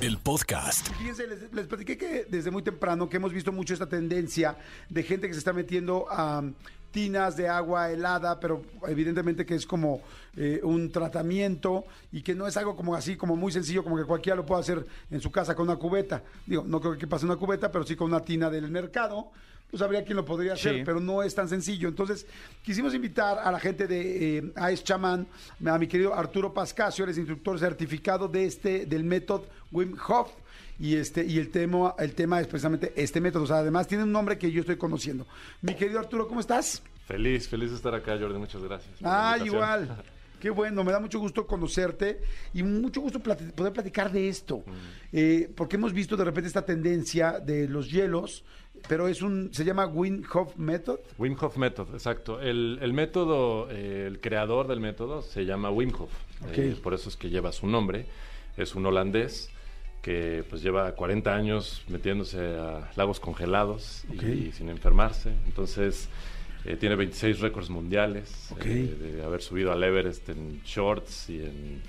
el podcast. Fíjense, les, les platiqué que desde muy temprano que hemos visto mucho esta tendencia de gente que se está metiendo a tinas de agua helada, pero evidentemente que es como eh, un tratamiento y que no es algo como así, como muy sencillo, como que cualquiera lo puede hacer en su casa con una cubeta. Digo, no creo que pase una cubeta, pero sí con una tina del mercado. Pues habría quien lo podría hacer, Sí. pero no es tan sencillo. Entonces, quisimos invitar a la gente de eh, AES Chaman, a mi querido Arturo Pascasio, él es instructor certificado de este, del método Wim Hof. Y, este, y el, tema, el tema es precisamente este método. O sea, además tiene un nombre que yo estoy conociendo. Mi querido Arturo, ¿cómo estás? Feliz, feliz de estar acá, Jordi. Muchas gracias. Ah, igual. Qué bueno, me da mucho gusto conocerte y mucho gusto plati- poder platicar de esto. Eh, porque hemos visto de repente esta tendencia de los hielos, pero es un, se llama Wim Hof Method. Wim Hof Method, exacto. El, el método, eh, el creador del método se llama Wim Hof. Ok. Eh, por eso es que lleva su nombre. Es un holandés que pues lleva 40 años metiéndose a lagos congelados y sin enfermarse. Entonces eh, tiene 26 récords mundiales de haber subido al Everest en shorts y en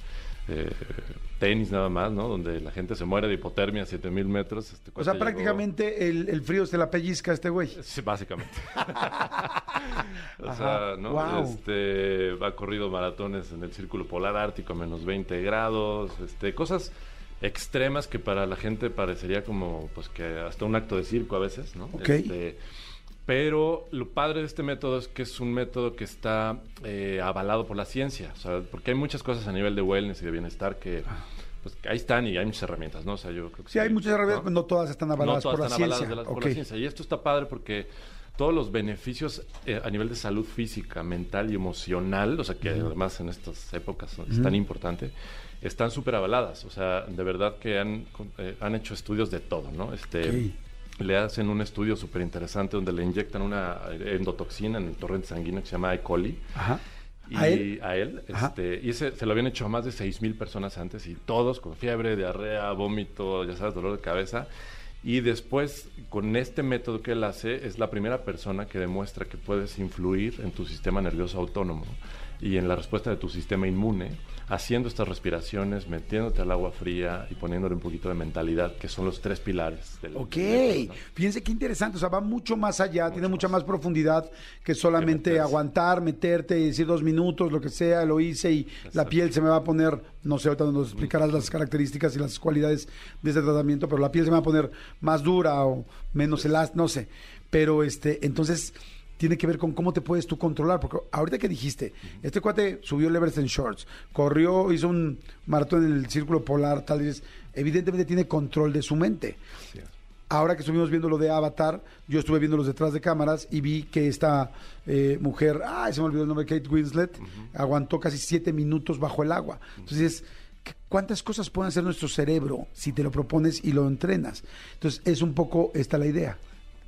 tenis nada más, ¿no? Donde la gente se muere de hipotermia a 7000 metros. Este O sea, llegó- prácticamente el, el frío se la pellizca a este güey. Sí, básicamente. o Ajá, sea, ¿no? guau. Este, ha corrido maratones en el círculo polar ártico a menos 20 grados, este, cosas extremas que para la gente parecería como, pues, que hasta un acto de circo a veces, ¿no? Ok. Este, pero lo padre de este método es que es un método que está eh, avalado por la ciencia, o sea, porque hay muchas cosas a nivel de wellness y de bienestar que, pues, que ahí están y hay muchas herramientas, ¿no? O sea, yo creo que Ah. Sí, hay muchas herramientas, pero no todas están avaladas no todas por la están ciencia. avaladas la- por Ok. la ciencia. Y esto está padre porque todos los beneficios eh, a nivel de salud física, mental y emocional, o sea, que además en estas épocas es tan importante, están súper avaladas. O sea, de verdad que han, eh, han hecho estudios de todo, ¿no? Este, Le hacen un estudio súper interesante donde le inyectan una endotoxina en el torrente sanguíneo que se llama E. coli. Ajá. Y ¿A él? a él, Ajá. este, y ese se lo habían hecho a más de 6 mil personas antes y todos con fiebre, diarrea, vómito, ya sabes, dolor de cabeza. Y después, con este método que él hace, es la primera persona que demuestra que puedes influir en tu sistema nervioso autónomo y en la respuesta de tu sistema inmune, haciendo estas respiraciones, metiéndote al agua fría y poniéndole un poquito de mentalidad, que son los tres pilares del Ok, del método, ¿no? fíjense qué interesante, o sea, va mucho más allá, tiene mucha más. profundidad que solamente aguantar, meterte y decir dos minutos, lo que sea, lo hice y la piel se me va a poner, no sé, ahorita nos explicarás las características y las cualidades de este tratamiento, pero la piel se me va a poner más dura o menos elástica, no sé, pero este, entonces tiene que ver con cómo te puedes tú controlar, porque ahorita que dijiste, este cuate subió el Everest en shorts, corrió, hizo un maratón en el círculo polar, tal vez, evidentemente tiene control de su mente. Ahora que estuvimos viendo lo de Avatar, yo estuve viendo los detrás de cámaras y vi que esta eh, mujer, ay, se me olvidó el nombre, Kate Winslet, aguantó casi siete minutos bajo el agua. Entonces, ¿qué- ¿cuántas cosas puede hacer nuestro cerebro si te lo propones y lo entrenas? Entonces, es un poco esta la idea.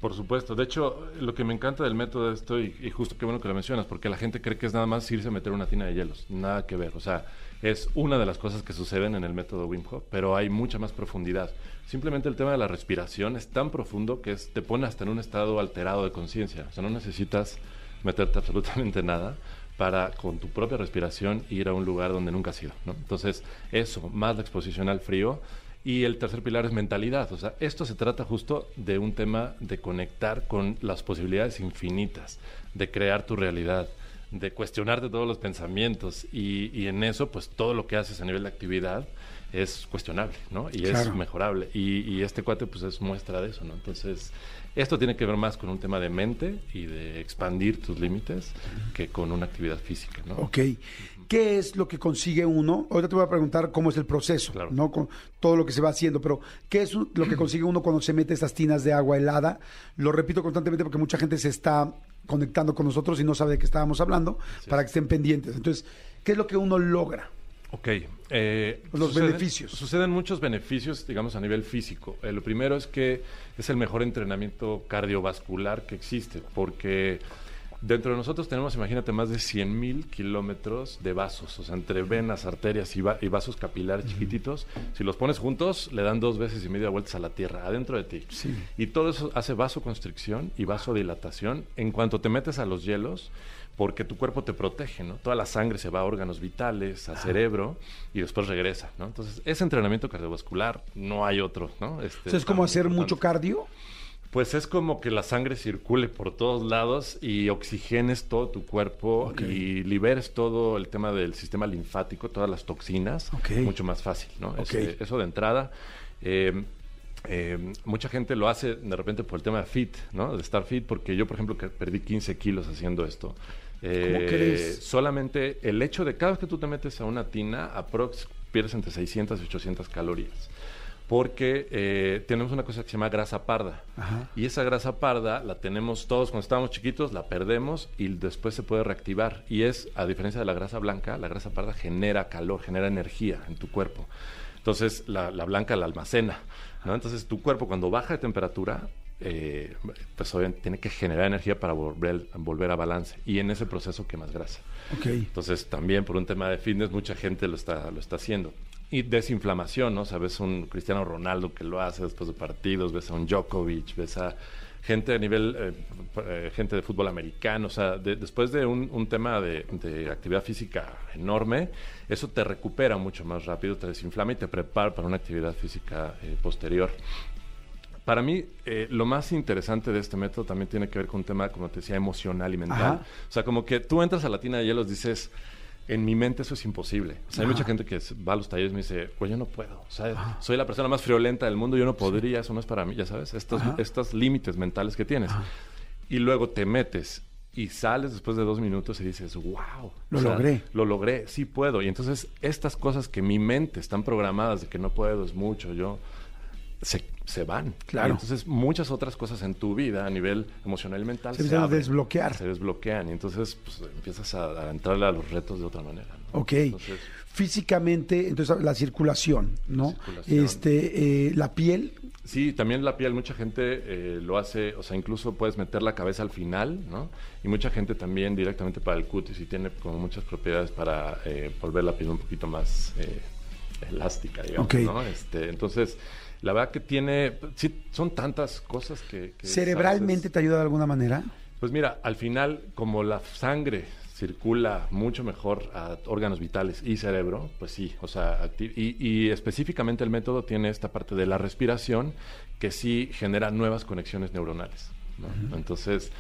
Por supuesto. De hecho, lo que me encanta del método de esto, y, justo qué bueno que lo mencionas, porque la gente cree que es nada más irse a meter una tina de hielos. Nada que ver. O sea, es una de las cosas que suceden en el método Wim Hof, pero hay mucha más profundidad. Simplemente el tema de la respiración es tan profundo que es- te pone hasta en un estado alterado de conciencia. O sea, no necesitas meterte absolutamente nada para con tu propia respiración ir a un lugar donde nunca has ido. Entonces, eso, más la exposición al frío. Y el tercer pilar es mentalidad. O sea, esto se trata justo de un tema de conectar con las posibilidades infinitas, de crear tu realidad, de cuestionarte todos los pensamientos. Y, y en eso, pues todo lo que haces a nivel de actividad es cuestionable, ¿no? Y Claro. es mejorable. Y, y este cuate, pues es muestra de eso, ¿no? Entonces, esto tiene que ver más con un tema de mente y de expandir tus límites que con una actividad física, ¿no? Ok. ¿Qué es lo que consigue uno? Ahorita te voy a preguntar cómo es el proceso, Claro. ¿no? Con todo lo que se va haciendo, pero ¿qué es lo que consigue uno cuando se mete estas tinas de agua helada? Lo repito constantemente porque mucha gente se está conectando con nosotros y no sabe de qué estábamos hablando para que estén pendientes. Entonces, ¿qué es lo que uno logra? Ok. eh, Los beneficios. Suceden muchos beneficios, digamos, a nivel físico. Eh, lo primero es que es el mejor entrenamiento cardiovascular que existe, porque dentro de nosotros tenemos, imagínate, más de 100 mil kilómetros de vasos, o sea, entre venas, arterias y, va- y vasos capilares chiquititos. Si los pones juntos, le dan dos veces y media vueltas a la Tierra, adentro de ti. Sí. Y todo eso hace vasoconstricción y vasodilatación en cuanto te metes a los hielos, porque tu cuerpo te protege, ¿no? Toda la sangre se va a órganos vitales, al cerebro y después regresa, ¿no? Entonces, ese entrenamiento cardiovascular no hay otro, ¿no? Este, O sea, es como hacer importante. mucho cardio. Pues es como que la sangre circule por todos lados y oxigenes todo tu cuerpo y liberes todo el tema del sistema linfático, todas las toxinas, Ok. mucho más fácil, ¿no? Ese- eso de entrada. eh, eh, mucha gente lo hace de repente por el tema de fit, ¿no? De estar fit, porque yo, por ejemplo, que perdí 15 kilos haciendo esto. Eh, crees? Solamente el hecho de cada vez que tú te metes a una tina, aprox pierdes entre 600 y 800 calorías. Porque eh, tenemos una cosa que se llama grasa parda. Ajá. Y esa grasa parda la tenemos todos cuando estábamos chiquitos, la perdemos y después se puede reactivar. Y es, a diferencia de la grasa blanca, la grasa parda genera calor, genera energía en tu cuerpo. Entonces, la, la blanca la almacena. ¿No? Entonces, tu cuerpo cuando baja de temperatura, eh, pues obviamente tiene que generar energía para volver, volver a balance. Y en ese proceso quemas grasa. Ok. Entonces, también por un tema de fitness, mucha gente lo está, lo está haciendo. Y desinflamación, ¿no? O sea, ves un Cristiano Ronaldo que lo hace después de partidos, ves a un Djokovic, ves a gente a nivel, eh, eh, gente de fútbol americano, o sea, de- después de un, un tema de, de actividad física enorme, eso te recupera mucho más rápido, te desinflama y te prepara para una actividad física eh, posterior. Para mí, eh, lo más interesante de este método también tiene que ver con un tema, como te decía, emocional y mental. Ajá. O sea, como que tú entras a la tina de hielos, dices, en mi mente eso es imposible. O sea, hay mucha gente que va a los talleres y me dice, pues yo no puedo. O sea, soy la persona más friolenta del mundo, yo no podría, eso no es para mí, ya sabes, estos, límites mentales que tienes. Y luego te metes y sales después de dos minutos y dices, wow. Lo logré. Lo logré, sí puedo. Y entonces estas cosas que mi mente están programadas de que no puedo, es mucho, yo se, se van. Claro. Y entonces muchas otras cosas en tu vida a nivel emocional y mental Se empiezan a desbloquear. Se desbloquean y entonces pues, empiezas a, a entrarle a los retos de otra manera. ¿no? Ok. Entonces, Físicamente, entonces la circulación, ¿no? Circulación. Este, eh, la piel, Sí, también la piel, mucha gente eh, lo hace, o sea, incluso puedes meter la cabeza al final, ¿no? Y mucha gente también directamente para el cutis y tiene como muchas propiedades para eh, volver la piel un poquito más eh, elástica, digamos, Ok. ¿no? Este, entonces, la verdad que tiene, sí, son tantas cosas que... que cerebralmente te ayuda de alguna manera. Pues mira, al final, como la sangre circula mucho mejor a órganos vitales y cerebro, pues sí, o sea, y, y específicamente el método tiene esta parte de la respiración que sí genera nuevas conexiones neuronales. ¿no? Entonces,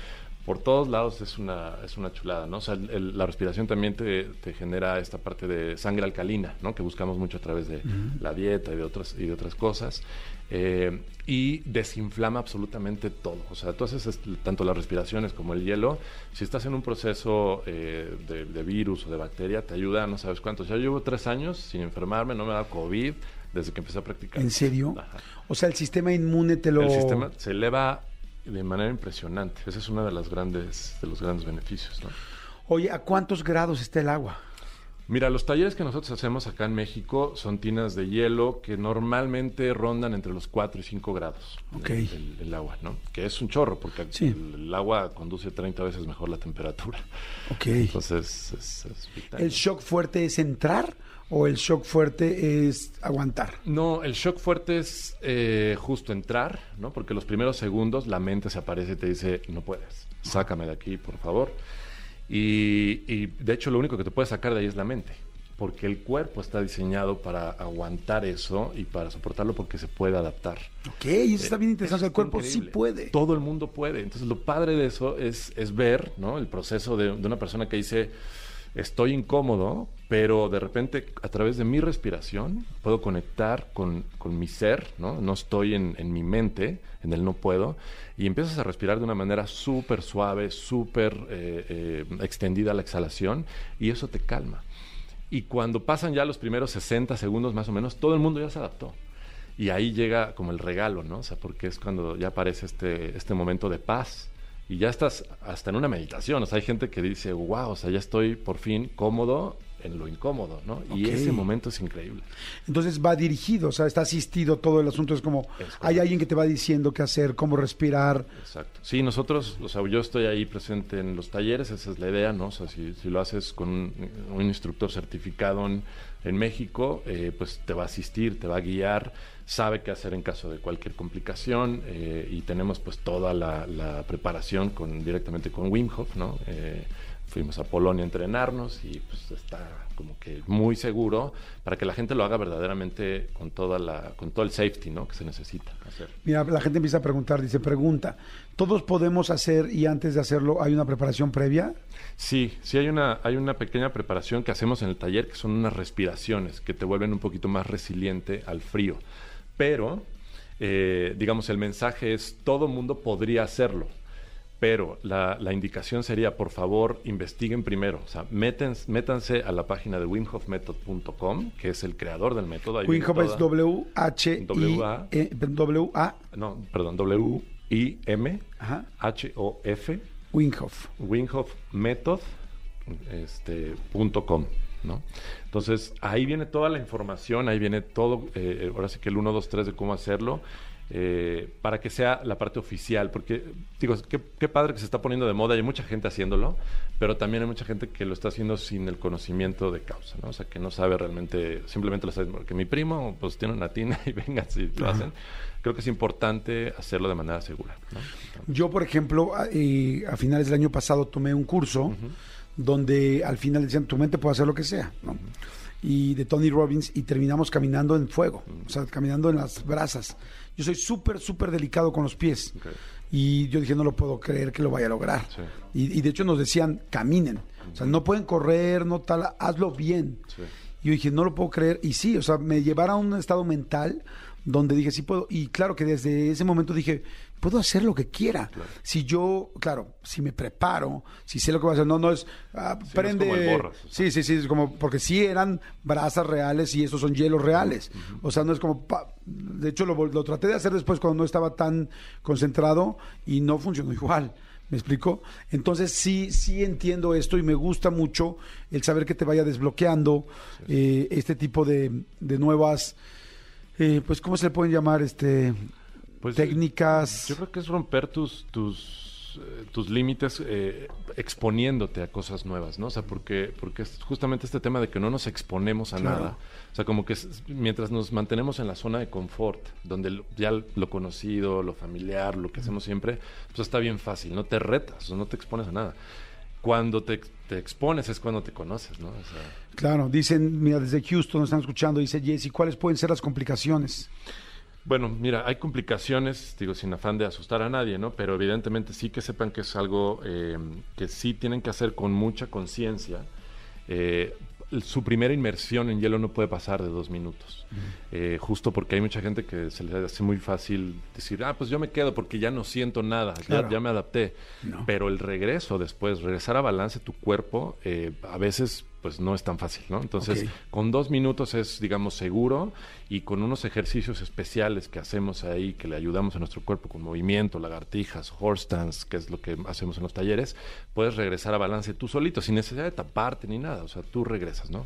por todos lados es una, es una chulada, ¿no? O sea, el- la respiración también te, te genera esta parte de sangre alcalina, ¿no? Que buscamos mucho a través de la dieta y de otras, y de otras cosas. Eh, y desinflama absolutamente todo. O sea, tú haces tanto las respiraciones como el hielo. Si estás en un proceso eh, de, de virus o de bacteria, te ayuda no sabes cuántos. Ya llevo tres años sin enfermarme, no me da COVID desde que empecé a practicar. ¿En serio? Ajá. O sea, el sistema inmune te lo... El sistema se eleva de manera impresionante. Ese es uno de, las grandes, de los grandes beneficios. ¿no? Oye, ¿a cuántos grados está el agua? Mira, los talleres que nosotros hacemos acá en México son tinas de hielo que normalmente rondan entre los 4 y 5 grados. Ok. El, el- el agua, ¿no? Que es un chorro, porque Sí. el, el agua conduce 30 veces mejor la temperatura. Ok. Entonces, es, es vital. ¿El shock fuerte es entrar o el shock fuerte es aguantar? No, el shock fuerte es eh, justo entrar, ¿no? Porque los primeros segundos la mente se aparece y te dice, no puedes, sácame de aquí, por favor. Y, y, de hecho lo único que te puede sacar de ahí es la mente, porque el cuerpo está diseñado para aguantar eso y para soportarlo porque se puede adaptar. Ok, eso está bien interesante. El cuerpo sí puede. Todo el mundo puede. Entonces, lo padre de eso es, es ver ¿no? el proceso de, de una persona que dice, estoy incómodo, pero de repente a través de mi respiración puedo conectar con, con mi ser, ¿no? No estoy en, en mi mente, en el no puedo, y empiezas a respirar de una manera súper suave, súper eh, eh, extendida la exhalación, y eso te calma. Y cuando pasan ya los primeros 60 segundos más o menos, todo el mundo ya se adaptó. Y ahí llega como el regalo, ¿no? O sea, porque es cuando ya aparece este, este momento de paz. Y ya estás hasta en una meditación. O sea, hay gente que dice, wow, o sea, ya estoy por fin cómodo en lo incómodo, ¿no? Y ese momento es increíble. Entonces va dirigido, o sea, está asistido todo el asunto. Es como, Es hay alguien que te va diciendo qué hacer, cómo respirar. Exacto. Sí, nosotros, o sea, yo estoy ahí presente en los talleres, esa es la idea, ¿no? O sea, si, si lo haces con un, un instructor certificado en, en México, eh, pues te va a asistir, te va a guiar, sabe qué hacer en caso de cualquier complicación eh, y tenemos pues toda la, la preparación con, directamente con Wim Hof, ¿no? Eh, fuimos a Polonia a entrenarnos y pues está como que muy seguro para que la gente lo haga verdaderamente con toda la con todo el safety no que se necesita hacer Mira, la gente empieza a preguntar, dice, pregunta, ¿todos podemos hacer y antes de hacerlo hay una preparación previa? Sí, sí hay una, hay una pequeña preparación que hacemos en el taller que son unas respiraciones que te vuelven un poquito más resiliente al frío. Pero, eh, digamos, el mensaje es todo mundo podría hacerlo. Pero la, la indicación sería, por favor, investiguen primero. O sea, méten- métanse a la página de wimhofmethod.com, que es el creador del método. Ahí Wim viene Hof es toda- W-H-I... W-A. eh, W-A... No, perdón, W-I-M Ajá. H-O-F Wim Hof. winghofmethod este, punto com, ¿no? Entonces, ahí viene toda la información, ahí viene todo, eh, ahora sí que el 1, 2, 3 de cómo hacerlo, eh, para que sea la parte oficial, porque, digo, qué, qué padre que se está poniendo de moda, hay mucha gente haciéndolo, pero también hay mucha gente que lo está haciendo sin el conocimiento de causa, ¿no? O sea, que no sabe realmente, simplemente lo sabe, porque mi primo, pues, tiene una tina y venga, si lo hacen. Creo que es importante hacerlo de manera segura, ¿no? Yo, por ejemplo, a, eh, a finales del año pasado tomé un curso donde al final decían, tu mente puede hacer lo que sea, ¿no? Y de Tony Robbins y terminamos caminando en fuego, o sea, caminando en las brasas. Yo soy súper, súper delicado con los pies. Y yo dije, no lo puedo creer que lo vaya a lograr. Sí. Y, y de hecho nos decían, caminen. O sea, no pueden correr, no tal, hazlo bien. Sí. Y yo dije, no lo puedo creer. Y sí, o sea, me llevaron a un estado mental donde dije, sí puedo. Y claro que desde ese momento dije, puedo hacer lo que quiera. Si yo, claro, si me preparo, si sé lo que voy a hacer, no, no es, ah, es prende. como el borras, o sea. Sí, sí, sí, es como, porque sí eran brasas reales y estos son hielos reales. O sea, no es como, pa- de hecho lo traté de hacer después cuando no estaba tan concentrado y no funcionó igual. ¿Me explico? Entonces sí, sí entiendo esto y me gusta mucho el saber que te vaya desbloqueando eh, este tipo de, de nuevas, eh, pues, ¿cómo se le pueden llamar? Este, Pues, técnicas. Yo creo que es romper tus, tus, eh, tus límites eh, exponiéndote a cosas nuevas, ¿no? O sea, porque, porque es justamente este tema de que no nos exponemos a Claro. nada. O sea, como que mientras nos mantenemos en la zona de confort, donde ya lo conocido, lo familiar, lo que hacemos siempre, pues está bien fácil, no te retas, no te expones a nada. Cuando te, te expones es cuando te conoces, ¿no? O sea, Claro, dicen, mira, desde Houston nos están escuchando, dice Jesse, ¿cuáles pueden ser las complicaciones? Bueno, mira, hay complicaciones, digo, sin afán de asustar a nadie, ¿no? Pero evidentemente sí que sepan que es algo eh, que sí tienen que hacer con mucha conciencia. Eh, su primera inmersión en hielo no puede pasar de dos minutos. Eh, justo porque hay mucha gente que se les hace muy fácil decir, ah, pues yo me quedo porque ya no siento nada, ya- Claro. ya, me adapté. No. Pero el regreso después, regresar a balance tu cuerpo, eh, a veces pues no es tan fácil, ¿no? Entonces, con dos minutos es, digamos, seguro y con unos ejercicios especiales que hacemos ahí, que le ayudamos a nuestro cuerpo con movimiento, lagartijas, horse stance, que es lo que hacemos en los talleres, puedes regresar a balance tú solito, sin necesidad de taparte ni nada, o sea, tú regresas, ¿no?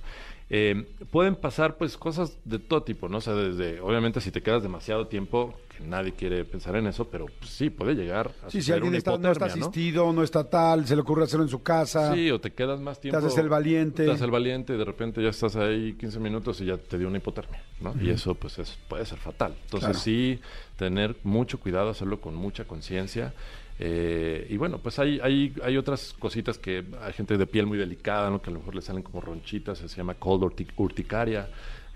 Eh, pueden pasar pues cosas de todo tipo, ¿no? O sea, desde, obviamente si te quedas demasiado tiempo, que nadie quiere pensar en eso, pero pues, sí, puede llegar a Sí, si alguien una está, no está asistido, no está tal, se le ocurre hacerlo en su casa. Sí, o te quedas más tiempo. haces el valiente. Te haces el valiente y de repente ya estás ahí 15 minutos y ya te dio una hipotermia, ¿no? Y eso pues es, puede ser fatal. Entonces Claro. sí, tener mucho cuidado, hacerlo con mucha conciencia. Eh, y bueno, pues hay, hay, hay otras cositas que hay gente de piel muy delicada, ¿no? Que a lo mejor le salen como ronchitas, se llama cold urtic- urticaria.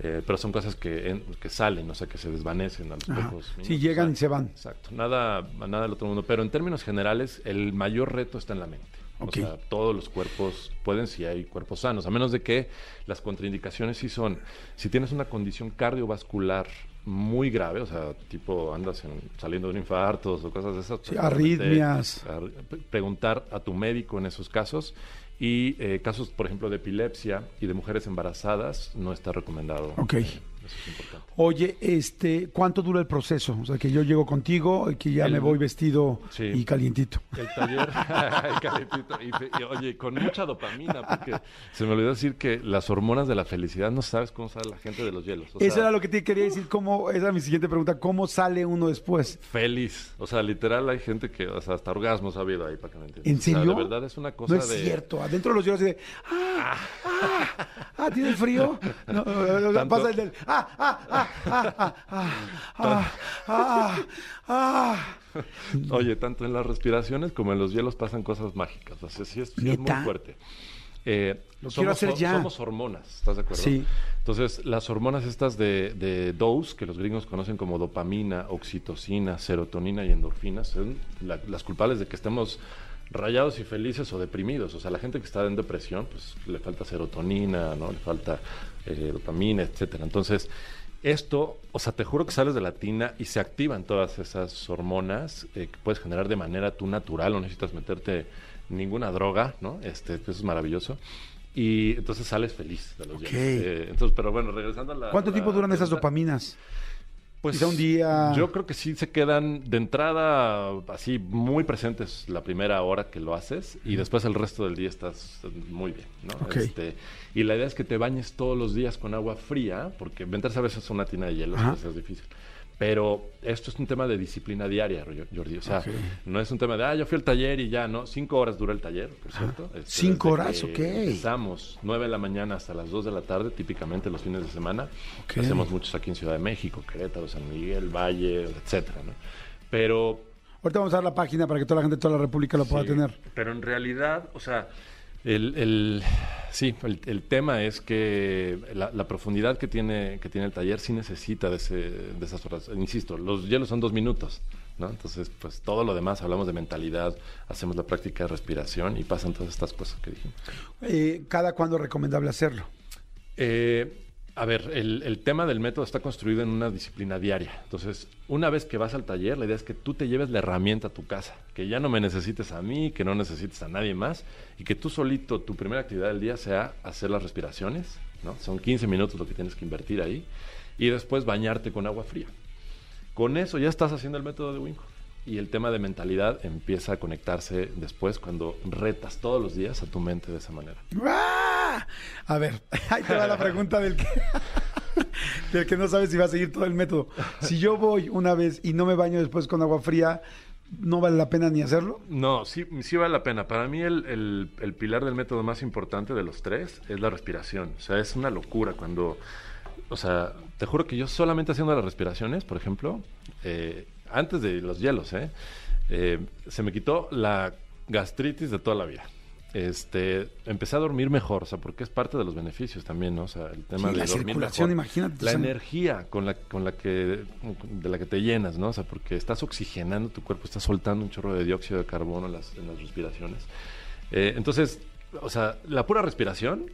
eh, pero son cosas que, en- que salen, o sea, que se desvanecen a los Ajá. pocos Sí, llegan y se van. Exacto, nada, nada del otro mundo. Pero en términos generales, el mayor reto está en la mente. O sea, todos los cuerpos pueden si hay cuerpos sanos, a menos de que las contraindicaciones sí son, si tienes una condición cardiovascular muy grave, o sea, tipo andas en- saliendo de un infarto o cosas de esas. Sí, arritmias. ar- preguntar a tu médico en esos casos. Y eh, casos, por ejemplo, de epilepsia y de mujeres embarazadas, no está recomendado Ok. eh, eso es importante. Oye, este, ¿cuánto dura el proceso? O sea, que yo llego contigo y que ya El- me voy vestido Sí. y calientito. El taller, el calentito, y, oye, con mucha dopamina, porque se me olvidó decir que las hormonas de la felicidad no sabes cómo sale la gente de los hielos. O Eso era lo que te quería decir. ¿Cómo, esa era mi siguiente pregunta. ¿Cómo sale uno después? Feliz. O sea, literal hay gente que, o sea, hasta orgasmos ha habido ahí para que me entiendas. ¿En O sea, serio? de verdad es una cosa No es de... cierto. Adentro de los hielos de. ¡Ah! ¡Ah! ¡Ah! ¿Tienes frío? No, pasa el del. Oye, tanto en las respiraciones como en los hielos pasan cosas mágicas. O es, muy fuerte. Lo somos, quiero hacer ya. Somos hormonas, ¿estás de acuerdo? Sí. Entonces, las hormonas estas de, de dose, que los gringos conocen como dopamina, oxitocina, serotonina y endorfinas, son las culpables de que estemos rayados y felices o deprimidos. O sea, la gente que está en depresión, pues le falta serotonina, ¿no? Le falta eh, dopamina, etcétera. Entonces, esto, o sea, te juro que sales de la tina y se activan todas esas hormonas eh, que puedes generar de manera tú natural, no necesitas meterte ninguna droga, ¿no? Este, pues es maravilloso. Y entonces sales feliz de los Ok. hielos. Eh, entonces, pero bueno, regresando a la... ¿Cuánto la tiempo duran esas dopaminas? Pues Quizá un día- Yo creo que sí se quedan de entrada así muy presentes la primera hora que lo haces y después el resto del día estás muy bien, ¿no? Ok. Este, y la idea es que te bañes todos los días con agua fría, porque meterse a veces una tina de hielo pues, es difícil. Pero esto es un tema de disciplina diaria, Jordi. O sea, Ok. no es un tema de, ah, yo fui al taller y ya, ¿no? Cinco horas dura el taller, por cierto. Este, Cinco horas, ok. Empezamos nueve de la mañana hasta las dos de la tarde, típicamente los fines de semana. Hacemos muchos aquí en Ciudad de México, Querétaro, San Miguel, Valle, etcétera, ¿no? Pero Ahorita vamos a dar la página para que toda la gente de toda la República lo pueda Sí, tener. Pero en realidad, o sea, el, el- sí, el, el tema es que la, la profundidad que tiene, que tiene el taller sí necesita de, ese, de esas horas. Insisto, los hielos son dos minutos, ¿no? Entonces, pues todo lo demás, hablamos de mentalidad, hacemos la práctica de respiración y pasan todas estas cosas que dijimos. Eh, ¿Cada cuándo es recomendable hacerlo? Eh, a ver, el, tema del método está construido en una disciplina diaria. Entonces, una vez que vas al taller, la idea es que tú te lleves la herramienta a tu casa, que ya no me necesites a mí, que no necesites a nadie más, y que tú solito, tu primera actividad del día sea hacer las respiraciones, ¿no? Son 15 minutos lo que tienes que invertir ahí, y después bañarte con agua fría. Con eso ya estás haciendo el método de Wim Hof. Y el tema de mentalidad empieza a conectarse después cuando retas todos los días a tu mente de esa manera. A ver, ahí te va la pregunta del que, del que no sabe si va a seguir todo el método. Si yo voy una vez y no me baño después con agua fría, ¿no vale la pena ni hacerlo? No, sí, sí vale la pena. Para mí el, el- pilar del método más importante de los tres es la respiración. O sea, es una locura cuando... O sea, te juro que yo solamente haciendo las respiraciones, por ejemplo, eh, antes de los hielos, ¿eh? Eh, se me quitó la gastritis de toda la vida. Este, empecé a dormir mejor, o sea, porque es parte de los beneficios también, ¿no? O sea, el tema Sí, de la dormir circulación, mejor. imagínate, La o sea, energía con la, con la que, de la que te llenas, ¿no? O sea, porque estás oxigenando tu cuerpo, estás soltando un chorro de dióxido de carbono en las, en las respiraciones. Eh, entonces, o sea, la pura respiración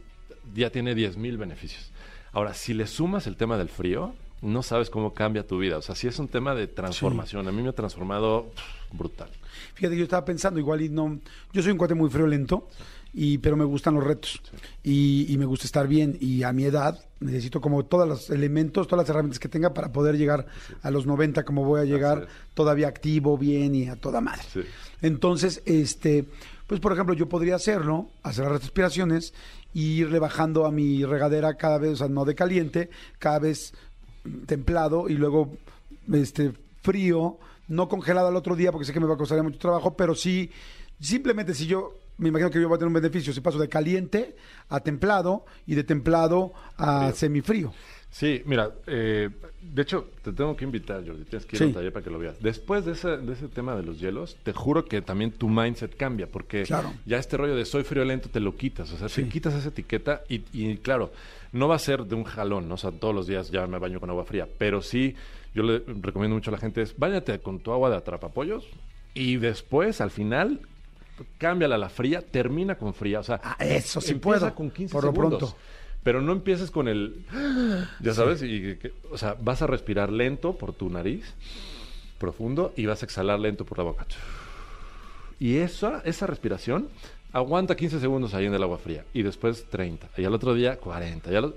ya tiene 10.000 beneficios. Ahora, si le sumas el tema del frío, no sabes cómo cambia tu vida. O sea, sí es un tema de transformación. A mí me ha transformado pff, brutal. Fíjate, yo estaba pensando igual y no... Yo soy un cuate muy friolento, y, pero me gustan los retos. Y, y me gusta estar bien. Y a mi edad necesito como todos los elementos, todas las herramientas que tenga para poder llegar a los 90 como voy a llegar, todavía activo, bien y a toda madre. Entonces, este, pues por ejemplo, yo podría hacerlo, hacer las respiraciones y irle bajando a mi regadera cada vez, o sea, no de caliente, cada vez templado y luego este frío, no congelado al otro día porque sé que me va a costar mucho trabajo, pero sí simplemente si yo me imagino que yo voy a tener un beneficio si paso de caliente a templado y de templado a Frío. semifrío. Sí, mira, eh, de hecho, te tengo que invitar, Jordi. Tienes que ir Sí. al taller para que lo veas. Después de ese, de ese tema de los hielos, te juro que también tu mindset cambia, porque Claro. ya este rollo de soy friolento te lo quitas. O sea, Sí. te quitas esa etiqueta y, y, claro, no va a ser de un jalón, ¿no? O sea, todos los días ya me baño con agua fría, pero sí, yo le recomiendo mucho a la gente es, báñate con tu agua de atrapapollos y después, al final, cámbiala a la fría, termina con fría. O sea, Ah, eso sí empieza puedo, con 15 por lo pronto. Pero no empieces con el... Ya sabes, y, o sea, vas a respirar lento por tu nariz, profundo, y vas a exhalar lento por la boca. Y esa, esa respiración aguanta 15 segundos ahí en el agua fría, y después 30, y al otro día 40. y al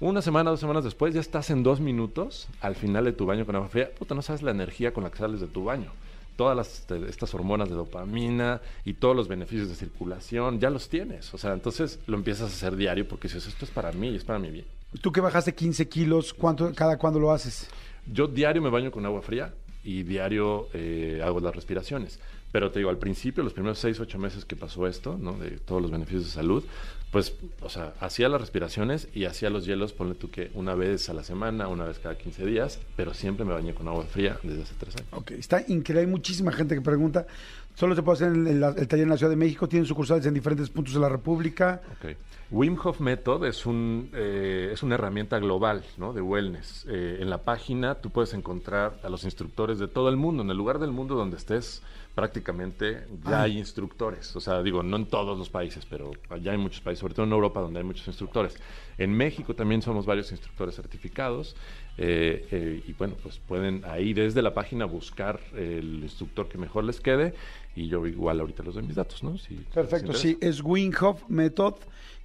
Una semana, dos semanas después, ya estás en dos minutos al final de tu baño con agua fría. Puta, no sabes la energía con la que sales de tu baño. Todas las, este, estas hormonas de dopamina y todos los beneficios de circulación, ya los tienes. O sea, entonces lo empiezas a hacer diario porque dices, esto es para mí, es para mi bien. Tú que bajaste 15 kilos, ¿cuánto, cada cuándo lo haces? Yo diario me baño con agua fría y diario eh, hago las respiraciones. Pero te digo, al principio, los primeros 6, 8 meses que pasó esto, ¿no? De todos los beneficios de salud, pues, o sea, hacía las respiraciones y hacía los hielos, ponle tú que una vez a la semana, una vez cada 15 días, pero siempre me bañé con agua fría desde hace 3 años. Ok, está increíble. Hay muchísima gente que pregunta. Solo se puede hacer en el, el taller en la Ciudad de México. Tienen sucursales en diferentes puntos de la República. Ok. Wim Hof Method es, un, eh, es una herramienta global ¿no? de wellness. Eh, en la página tú puedes encontrar a los instructores de todo el mundo. En el lugar del mundo donde estés, prácticamente ya hay instructores. O sea, digo, no en todos los países, pero allá hay muchos países, sobre todo en Europa, donde hay muchos instructores. En México también somos varios instructores certificados. eh, y bueno, pues pueden ahí desde la página buscar el instructor que mejor les quede. Y yo igual ahorita les doy mis datos, ¿no? Si- Perfecto, si sí. Es Winghoff Method,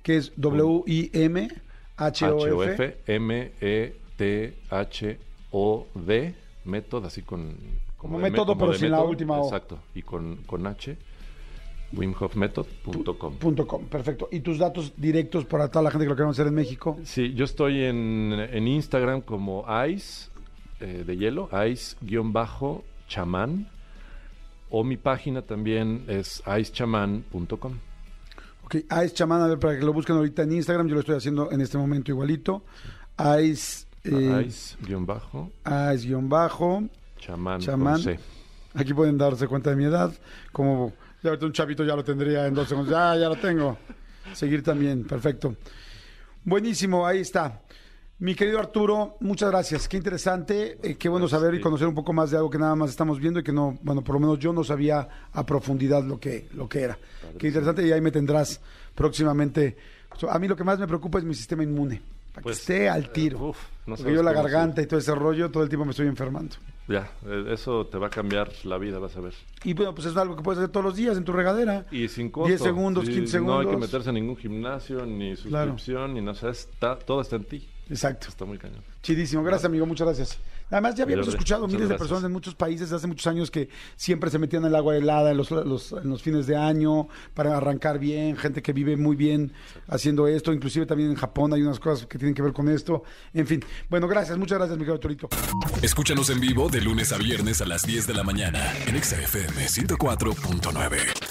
que es W-I-M-H-O-F. H-O-F, M-E-T-H-O-D, método, así con... Como método, pero sin la última O. Exacto, y con, con H, wimhofmethod.com. Perfecto. ¿Y tus datos directos para toda la gente que lo queremos hacer en México? Sí, yo estoy en, en Instagram como Ice, eh, de hielo, Ice-chamán, o mi página también es icechamán.com. Ok, Ice Chamán, a ver, para que lo busquen ahorita en Instagram, yo lo estoy haciendo en este momento igualito. Ice, eh, Ice-bajo, Ice-bajo. chamán, Chamán. con C. Aquí pueden darse cuenta de mi edad. Como ya ahorita un chavito ya lo tendría en dos segundos. Ya, ya lo tengo. Seguir también, perfecto. Buenísimo, ahí está. Mi querido Arturo, muchas gracias. Qué interesante, eh, qué bueno saber y conocer un poco más de algo que nada más estamos viendo y que no, bueno, por lo menos yo no sabía a profundidad lo que, lo que era. Qué interesante y ahí me tendrás próximamente. A mí lo que más me preocupa es mi sistema inmune, para Pues, que esté al tiro. eh, uf, no Porque yo la garganta y todo ese rollo, todo el tiempo me estoy enfermando. Ya, eh, eso te va a cambiar la vida, vas a ver. Y bueno, pues es algo que puedes hacer todos los días en tu regadera. Y sin costo. 10 segundos, Sí, 15 No hay que segundos. meterse a ningún gimnasio, ni Claro. suscripción, ni no sé, está, todo está en ti. Exacto. Está muy cañón. Chidísimo. Gracias, amigo. Muchas gracias. Además, ya habíamos escuchado miles de personas en muchos países hace muchos años que siempre se metían en el agua helada en los, los- en los fines de año para arrancar bien. Gente que vive muy bien haciendo esto. Inclusive también en Japón hay unas cosas que tienen que ver con esto. En fin. Bueno, gracias. Muchas gracias, mi querido Torito. Escúchanos en vivo de lunes a viernes a las 10 de la mañana en Exa FM 104.9.